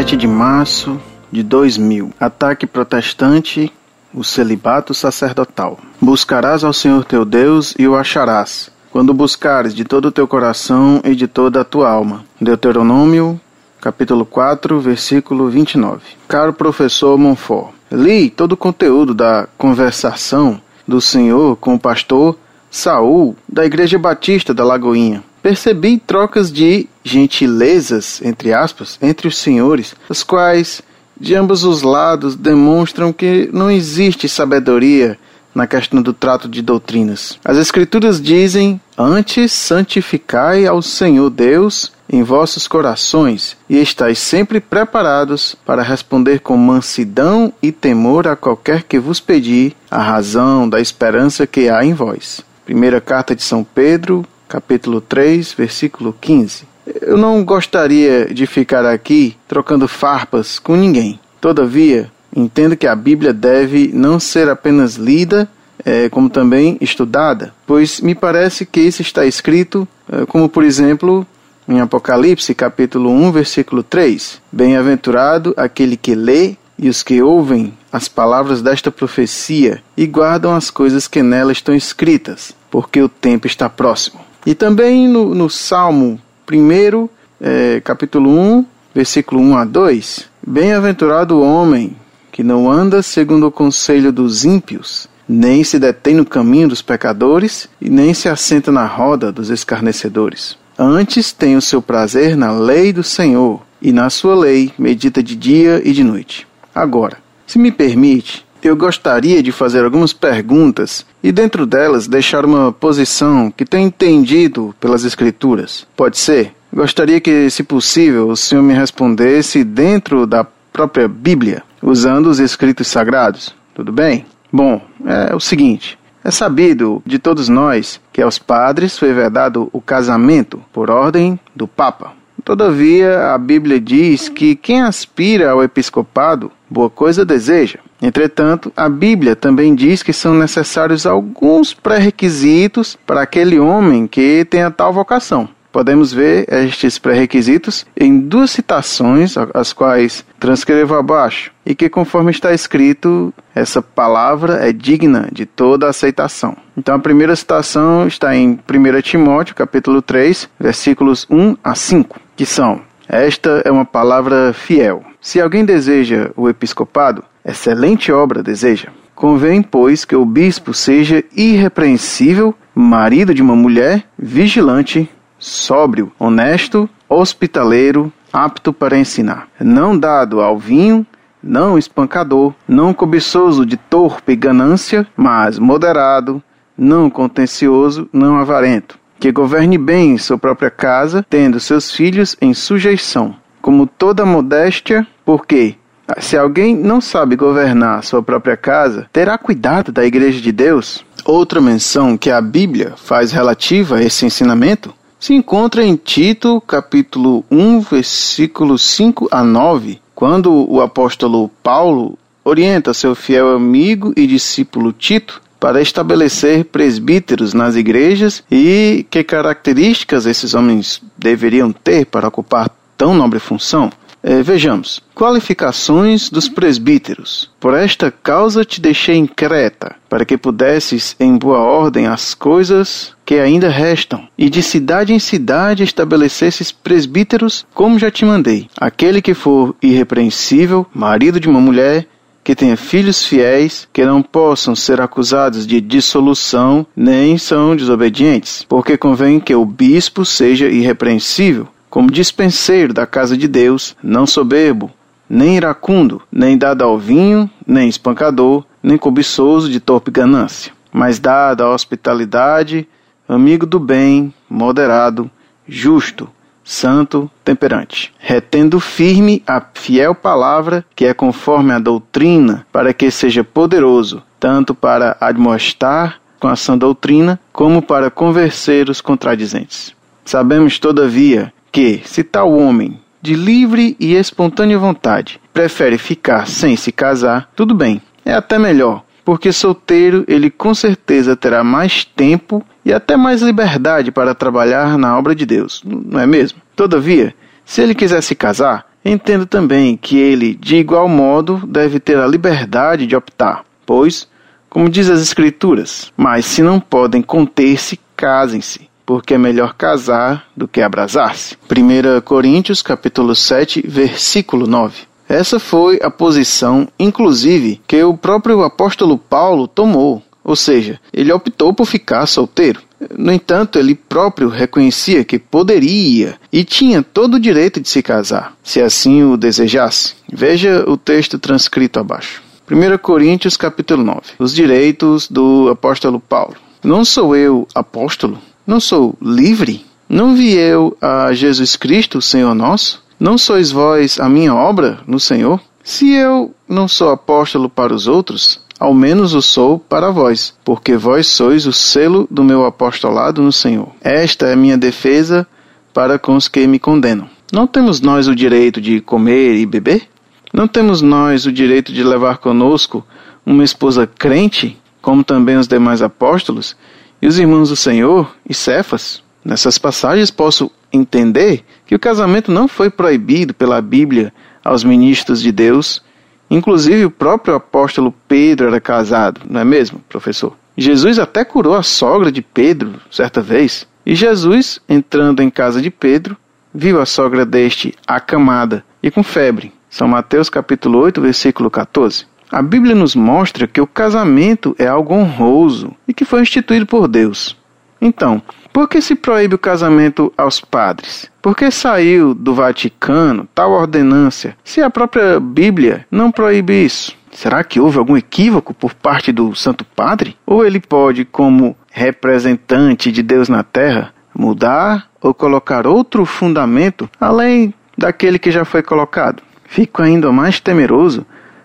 7 de março de 2000. Ataque protestante, o celibato sacerdotal. Buscarás ao Senhor teu Deus e o acharás, quando buscares de todo o teu coração e de toda a tua alma. Deuteronômio, capítulo 4, versículo 29. Caro professor Monfort, li todo o conteúdo da conversação do Senhor com o pastor Saul da Igreja Batista da Lagoinha. Percebi trocas de gentilezas, entre aspas, entre os senhores, as quais, de ambos os lados, demonstram que não existe sabedoria na questão do trato de doutrinas. As Escrituras dizem: Antes santificai ao Senhor Deus em vossos corações e estáis sempre preparados para responder com mansidão e temor a qualquer que vos pedir a razão da esperança que há em vós. Primeira carta de São Pedro, capítulo 3, versículo 15. Eu não gostaria de ficar aqui trocando farpas com ninguém. Todavia, entendo que a Bíblia deve não ser apenas lida, é, como também estudada, pois me parece que isso está escrito, é, como por exemplo em Apocalipse, capítulo 1, versículo 3: Bem-aventurado aquele que lê e os que ouvem as palavras desta profecia e guardam as coisas que nela estão escritas, porque o tempo está próximo. E também no, no Salmo 1, é, capítulo 1, versículo 1 a 2: Bem-aventurado o homem que não anda segundo o conselho dos ímpios, nem se detém no caminho dos pecadores, e nem se assenta na roda dos escarnecedores. Antes tem o seu prazer na lei do Senhor, e na sua lei medita de dia e de noite. Agora, se me permite, eu gostaria de fazer algumas perguntas e, dentro delas, deixar uma posição que tenho entendido pelas Escrituras. Pode ser? Gostaria que, se possível, o senhor me respondesse dentro da própria Bíblia, usando os escritos sagrados. Tudo bem? Bom, é o seguinte: é sabido de todos nós que aos padres foi vedado o casamento por ordem do Papa. Todavia, a Bíblia diz que quem aspira ao episcopado, boa coisa deseja. Entretanto, a Bíblia também diz que são necessários alguns pré-requisitos para aquele homem que tenha tal vocação. Podemos ver estes pré-requisitos em duas citações, as quais transcrevo abaixo, e que, conforme está escrito, essa palavra é digna de toda aceitação. Então, a primeira citação está em 1 Timóteo, capítulo 3, versículos 1 a 5, que são: Esta é uma palavra fiel. Se alguém deseja o episcopado, excelente obra deseja. Convém, pois, que o bispo seja irrepreensível, marido de uma mulher, vigilante, sóbrio, honesto, hospitaleiro, apto para ensinar, não dado ao vinho, não espancador, não cobiçoso de torpe ganância, mas moderado, não contencioso, não avarento, que governe bem sua própria casa, tendo seus filhos em sujeição, como toda modéstia, porque se alguém não sabe governar sua própria casa, terá cuidado da igreja de Deus? Outra menção que a Bíblia faz relativa a esse ensinamento se encontra em Tito, capítulo 1, versículos 5 a 9, quando o apóstolo Paulo orienta seu fiel amigo e discípulo Tito para estabelecer presbíteros nas igrejas e que características esses homens deveriam ter para ocupar tão nobre função. É, vejamos, qualificações dos presbíteros. Por esta causa te deixei em Creta, para que pudesses em boa ordem as coisas que ainda restam, e de cidade em cidade estabelecesses presbíteros, como já te mandei. Aquele que for irrepreensível, marido de uma mulher, que tenha filhos fiéis, que não possam ser acusados de dissolução, nem são desobedientes, porque convém que o bispo seja irrepreensível, como dispenseiro da casa de Deus, não soberbo, nem iracundo, nem dado ao vinho, nem espancador, nem cobiçoso de torpe ganância, mas dado à hospitalidade, amigo do bem, moderado, justo, santo, temperante, retendo firme a fiel palavra que é conforme a doutrina, para que seja poderoso, tanto para admoestar com a sã doutrina, como para convencer os contradizentes. Sabemos, todavia, que, se tal homem, de livre e espontânea vontade, prefere ficar sem se casar, tudo bem, é até melhor, porque solteiro ele com certeza terá mais tempo e até mais liberdade para trabalhar na obra de Deus, não é mesmo? Todavia, se ele quiser se casar, entendo também que ele, de igual modo, deve ter a liberdade de optar, pois, como diz as Escrituras, mas se não podem conter-se, casem-se, porque é melhor casar do que abrasar-se. 1 Coríntios capítulo 7, versículo 9. Essa foi a posição, inclusive, que o próprio apóstolo Paulo tomou, ou seja, ele optou por ficar solteiro. No entanto, ele próprio reconhecia que poderia e tinha todo o direito de se casar, se assim o desejasse. Veja o texto transcrito abaixo. 1 Coríntios capítulo 9. Os direitos do apóstolo Paulo. Não sou eu apóstolo? Não sou livre? Não vi eu a Jesus Cristo, Senhor nosso? Não sois vós a minha obra no Senhor? Se eu não sou apóstolo para os outros, ao menos o sou para vós, porque vós sois o selo do meu apostolado no Senhor. Esta é a minha defesa para com os que me condenam. Não temos nós o direito de comer e beber? Não temos nós o direito de levar conosco uma esposa crente, como também os demais apóstolos, e os irmãos do Senhor e Cefas? Nessas passagens posso entender que o casamento não foi proibido pela Bíblia aos ministros de Deus Inclusive, o próprio apóstolo Pedro era casado, não é mesmo, professor? Jesus até curou a sogra de Pedro certa vez. E Jesus, entrando em casa de Pedro, viu a sogra deste acamada e com febre. São Mateus capítulo 8, versículo 14. A Bíblia nos mostra que o casamento é algo honroso e que foi instituído por Deus. Então, por que se proíbe o casamento aos padres? Por que saiu do Vaticano tal ordenância, se a própria Bíblia não proíbe isso? Será que houve algum equívoco por parte do Santo Padre? Ou ele pode, como representante de Deus na terra, mudar ou colocar outro fundamento além daquele que já foi colocado? Fico ainda mais temeroso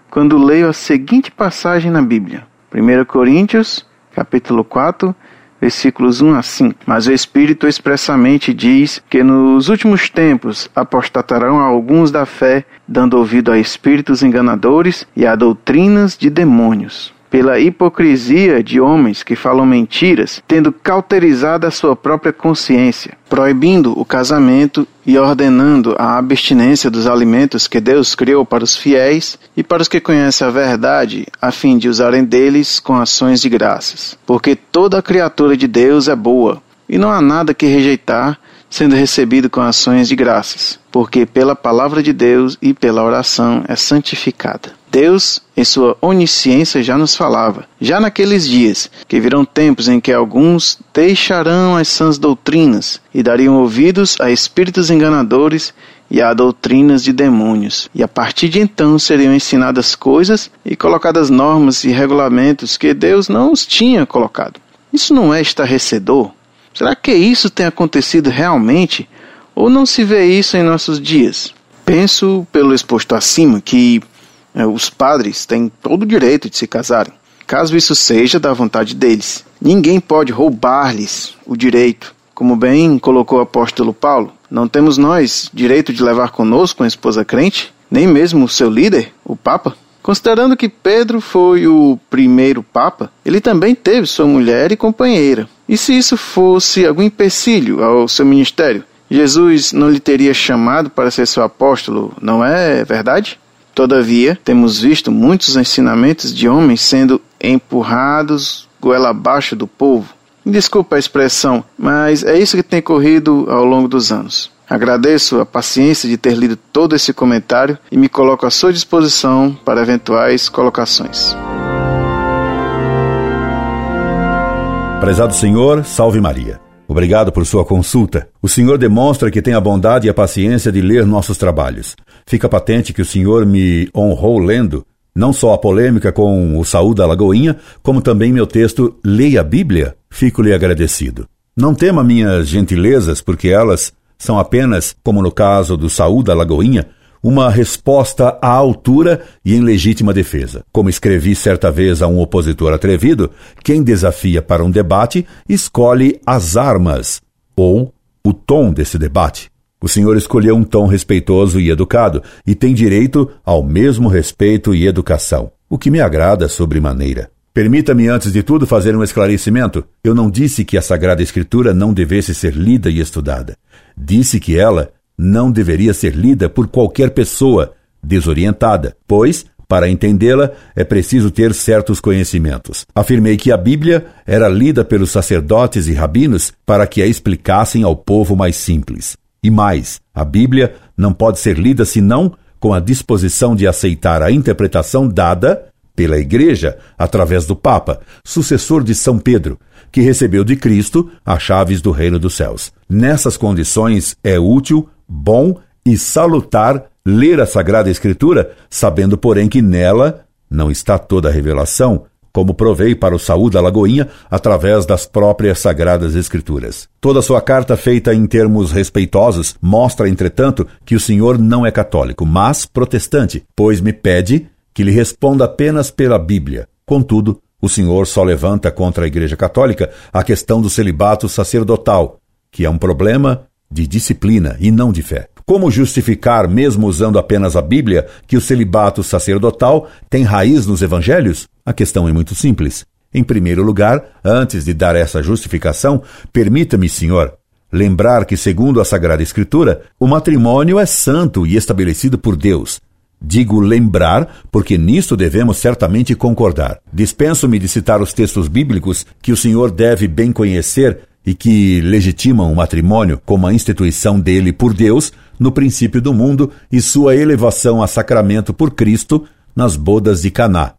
quando leio a seguinte passagem na Bíblia. 1 Coríntios, capítulo 4, versículos 1 a 5. Mas o Espírito expressamente diz que nos últimos tempos apostatarão alguns da fé, dando ouvido a espíritos enganadores e a doutrinas de demônios pela hipocrisia de homens que falam mentiras, tendo cauterizado a sua própria consciência, proibindo o casamento e ordenando a abstinência dos alimentos que Deus criou para os fiéis e para os que conhecem a verdade, a fim de usarem deles com ações de graças. Porque toda criatura de Deus é boa, e não há nada que rejeitar, sendo recebido com ações de graças, porque pela palavra de Deus e pela oração é santificada. Deus, em sua onisciência, já nos falava, já naqueles dias, que virão tempos em que alguns deixarão as sãs doutrinas e dariam ouvidos a espíritos enganadores e a doutrinas de demônios. E a partir de então seriam ensinadas coisas e colocadas normas e regulamentos que Deus não os tinha colocado. Isso não é estarrecedor? Será que isso tem acontecido realmente? Ou não se vê isso em nossos dias? Penso, pelo exposto acima, que os padres têm todo o direito de se casarem, caso isso seja da vontade deles. Ninguém pode roubar-lhes o direito. Como bem colocou o apóstolo Paulo, não temos nós direito de levar conosco uma esposa crente, nem mesmo o seu líder, o Papa. Considerando que Pedro foi o primeiro Papa, ele também teve sua mulher e companheira. E se isso fosse algum empecilho ao seu ministério? Jesus não lhe teria chamado para ser seu apóstolo, não é verdade? Todavia, temos visto muitos ensinamentos de homens sendo empurrados goela abaixo do povo. Desculpa a expressão, mas é isso que tem corrido ao longo dos anos. Agradeço a paciência de ter lido todo esse comentário e me coloco à sua disposição para eventuais colocações. Prezado Senhor, salve Maria. Obrigado por sua consulta. O Senhor demonstra que tem a bondade e a paciência de ler nossos trabalhos. Fica patente que o Senhor me honrou lendo não só a polêmica com o Saúl da Lagoinha, como também meu texto Leia a Bíblia. Fico-lhe agradecido. Não tema minhas gentilezas, porque elas são apenas, como no caso do Saúl da Lagoinha, uma resposta à altura e em legítima defesa. Como escrevi certa vez a um opositor atrevido, quem desafia para um debate escolhe as armas ou o tom desse debate. O senhor escolheu um tom respeitoso e educado e tem direito ao mesmo respeito e educação, o que me agrada sobremaneira. Permita-me, antes de tudo, fazer um esclarecimento. Eu não disse que a Sagrada Escritura não devesse ser lida e estudada. Disse que ela não deveria ser lida por qualquer pessoa desorientada, pois, para entendê-la, é preciso ter certos conhecimentos. Afirmei que a Bíblia era lida pelos sacerdotes e rabinos para que a explicassem ao povo mais simples. E mais, a Bíblia não pode ser lida senão com a disposição de aceitar a interpretação dada pela Igreja através do Papa, sucessor de São Pedro, que recebeu de Cristo as chaves do reino dos céus. Nessas condições é útil, bom e salutar ler a Sagrada Escritura, sabendo, porém, que nela não está toda a revelação, como provei para o Saúl da Lagoinha através das próprias Sagradas Escrituras. Toda sua carta, feita em termos respeitosos, mostra, entretanto, que o senhor não é católico, mas protestante, pois me pede que lhe responda apenas pela Bíblia. Contudo, o senhor só levanta contra a Igreja Católica a questão do celibato sacerdotal, que é um problema de disciplina e não de fé. Como justificar, mesmo usando apenas a Bíblia, que o celibato sacerdotal tem raiz nos evangelhos? A questão é muito simples. Em primeiro lugar, antes de dar essa justificação, permita-me, senhor, lembrar que, segundo a Sagrada Escritura, o matrimônio é santo e estabelecido por Deus. Digo lembrar, porque nisto devemos certamente concordar. Dispenso-me de citar os textos bíblicos que o senhor deve bem conhecer e que legitimam o matrimônio como a instituição dele por Deus no princípio do mundo e sua elevação a sacramento por Cristo nas bodas de Caná.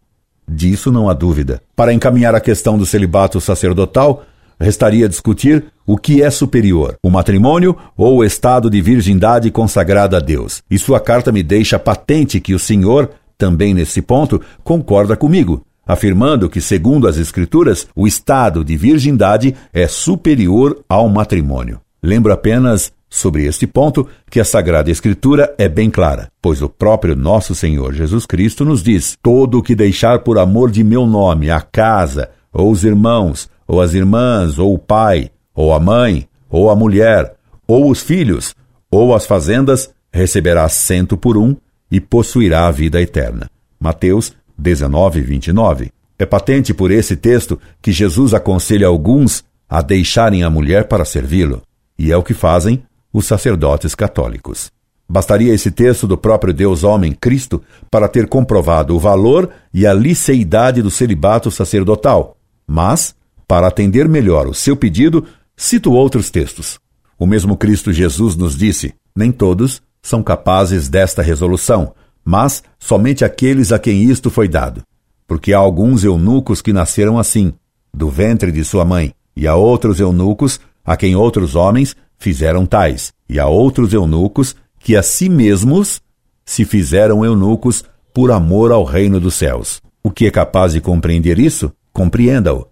Disso não há dúvida. Para encaminhar a questão do celibato sacerdotal, restaria discutir o que é superior, o matrimônio ou o estado de virgindade consagrada a Deus. E sua carta me deixa patente que o senhor, também nesse ponto, concorda comigo afirmando que, segundo as Escrituras, o estado de virgindade é superior ao matrimônio. Lembro apenas sobre este ponto que a Sagrada Escritura é bem clara, pois o próprio nosso Senhor Jesus Cristo nos diz: Todo o que deixar por amor de meu nome a casa, ou os irmãos, ou as irmãs, ou o pai, ou a mãe, ou a mulher, ou os filhos, ou as fazendas, receberá cento por um e possuirá a vida eterna. Mateus 19 e 29. É patente por esse texto que Jesus aconselha alguns a deixarem a mulher para servi-lo, e é o que fazem os sacerdotes católicos. Bastaria esse texto do próprio Deus homem Cristo para ter comprovado o valor e a liceidade do celibato sacerdotal, mas, para atender melhor o seu pedido, cito outros textos. O mesmo Cristo Jesus nos disse: nem todos são capazes desta resolução, mas somente aqueles a quem isto foi dado. Porque há alguns eunucos que nasceram assim, do ventre de sua mãe, e há outros eunucos a quem outros homens fizeram tais, e há outros eunucos que a si mesmos se fizeram eunucos por amor ao reino dos céus. O que é capaz de compreender isso, compreenda-o.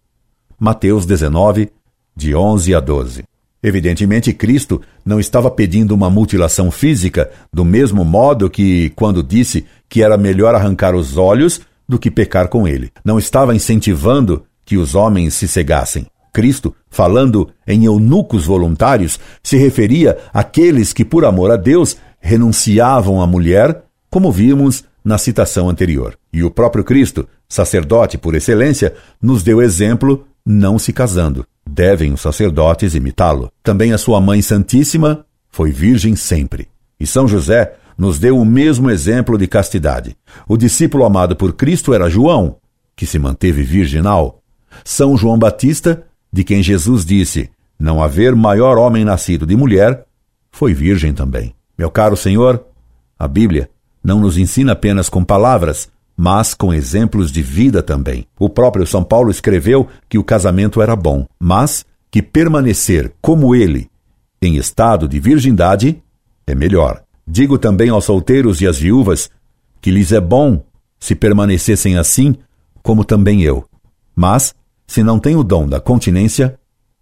Mateus 19, de 11 a 12. Evidentemente, Cristo não estava pedindo uma mutilação física, do mesmo modo que quando disse que era melhor arrancar os olhos do que pecar com ele. Não estava incentivando que os homens se cegassem. Cristo, falando em eunucos voluntários, se referia àqueles que, por amor a Deus, renunciavam à mulher, como vimos na citação anterior. E o próprio Cristo, sacerdote por excelência, nos deu exemplo não se casando. Devem os sacerdotes imitá-lo. Também a sua Mãe Santíssima foi virgem sempre. E São José nos deu o mesmo exemplo de castidade. O discípulo amado por Cristo era João, que se manteve virginal. São João Batista, de quem Jesus disse: Não haver maior homem nascido de mulher, foi virgem também. Meu caro Senhor, a Bíblia não nos ensina apenas com palavras, mas com exemplos de vida também. O próprio São Paulo escreveu que o casamento era bom, mas que permanecer como ele, em estado de virgindade, é melhor. Digo também aos solteiros e às viúvas que lhes é bom se permanecessem assim, como também eu. Mas, se não têm o dom da continência,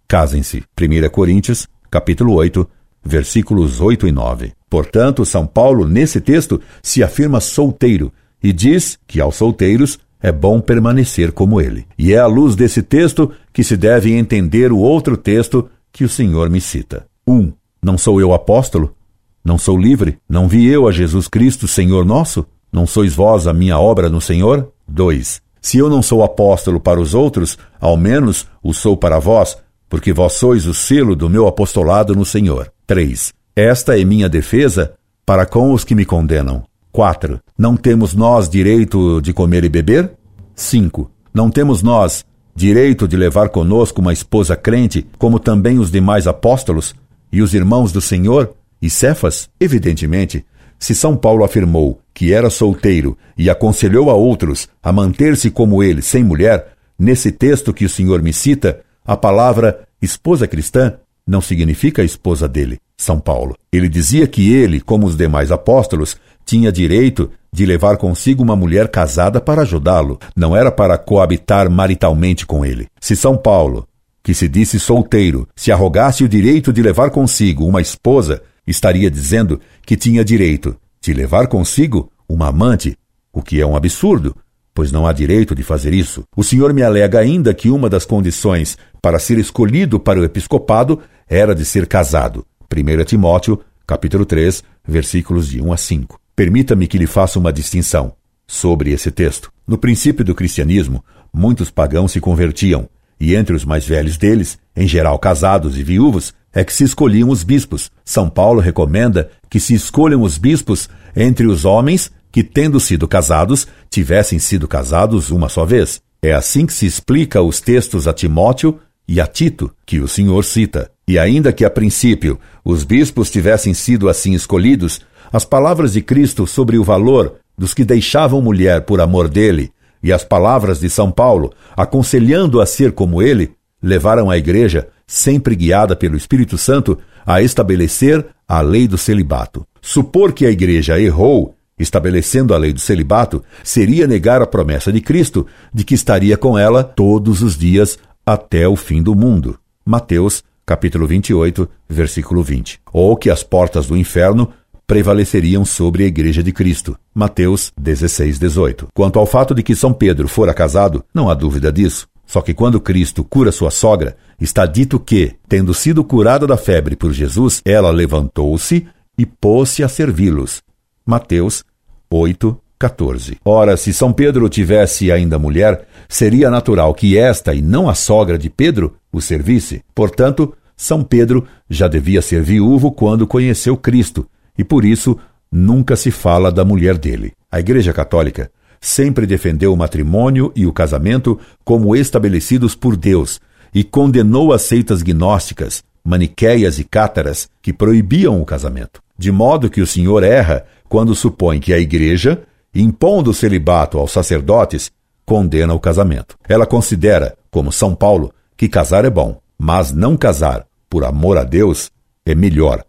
casem-se. 1 Coríntios, capítulo 8, versículos 8 e 9. Portanto, São Paulo, nesse texto, se afirma solteiro, e diz que aos solteiros é bom permanecer como ele. E é à luz desse texto que se deve entender o outro texto que o Senhor me cita. 1. Um, não sou eu apóstolo? Não sou livre? Não vi eu a Jesus Cristo, Senhor nosso? Não sois vós a minha obra no Senhor? 2. Se eu não sou apóstolo para os outros, ao menos o sou para vós, porque vós sois o selo do meu apostolado no Senhor. 3. Esta é minha defesa para com os que me condenam. 4. Não temos nós direito de comer e beber? 5. Não temos nós direito de levar conosco uma esposa crente, como também os demais apóstolos e os irmãos do Senhor e Cefas? Evidentemente, se São Paulo afirmou que era solteiro e aconselhou a outros a manter-se como ele, sem mulher, nesse texto que o Senhor me cita, a palavra esposa cristã não significa esposa dele, São Paulo. Ele dizia que ele, como os demais apóstolos, tinha direito de levar consigo uma mulher casada para ajudá-lo, não era para coabitar maritalmente com ele. Se São Paulo, que se disse solteiro, se arrogasse o direito de levar consigo uma esposa, estaria dizendo que tinha direito de levar consigo uma amante, o que é um absurdo, pois não há direito de fazer isso. O senhor me alega ainda que uma das condições para ser escolhido para o episcopado era de ser casado. 1 Timóteo, capítulo 3, versículos de 1 a 5. Permita-me que lhe faça uma distinção sobre esse texto. No princípio do cristianismo, muitos pagãos se convertiam, e entre os mais velhos deles, em geral casados e viúvos, é que se escolhiam os bispos. São Paulo recomenda que se escolham os bispos entre os homens que, tendo sido casados, tivessem sido casados uma só vez. É assim que se explica os textos a Timóteo e a Tito, que o Senhor cita. E ainda que a princípio os bispos tivessem sido assim escolhidos, as palavras de Cristo sobre o valor dos que deixavam mulher por amor dele e as palavras de São Paulo aconselhando a ser como ele levaram a igreja, sempre guiada pelo Espírito Santo, a estabelecer a lei do celibato. Supor que a igreja errou estabelecendo a lei do celibato seria negar a promessa de Cristo de que estaria com ela todos os dias até o fim do mundo. Mateus, capítulo 28, versículo 20. Ou que as portas do inferno prevaleceriam sobre a Igreja de Cristo. Mateus 16, 18. Quanto ao fato de que São Pedro fora casado, não há dúvida disso. Só que quando Cristo cura sua sogra, está dito que, tendo sido curada da febre por Jesus, ela levantou-se e pôs-se a servi-los. Mateus 8, 14. Ora, se São Pedro tivesse ainda mulher, seria natural que esta e não a sogra de Pedro o servisse. Portanto, São Pedro já devia ser viúvo quando conheceu Cristo, e por isso nunca se fala da mulher dele. A Igreja Católica sempre defendeu o matrimônio e o casamento como estabelecidos por Deus e condenou as seitas gnósticas, maniqueias e cátaras que proibiam o casamento. De modo que o Senhor erra quando supõe que a Igreja, impondo o celibato aos sacerdotes, condena o casamento. Ela considera, como São Paulo, que casar é bom, mas não casar por amor a Deus é melhor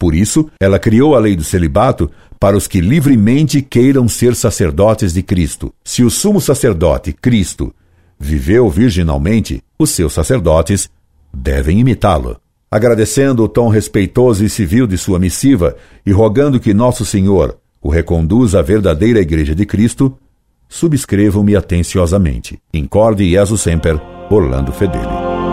por isso, ela criou a lei do celibato para os que livremente queiram ser sacerdotes de Cristo. Se o sumo sacerdote, Cristo, viveu virginalmente, os seus sacerdotes devem imitá-lo. Agradecendo o tom respeitoso e civil de sua missiva e rogando que Nosso Senhor o reconduza à verdadeira Igreja de Cristo, subscrevo-me atenciosamente. Incorde Jesus Semper, Orlando Fedeli.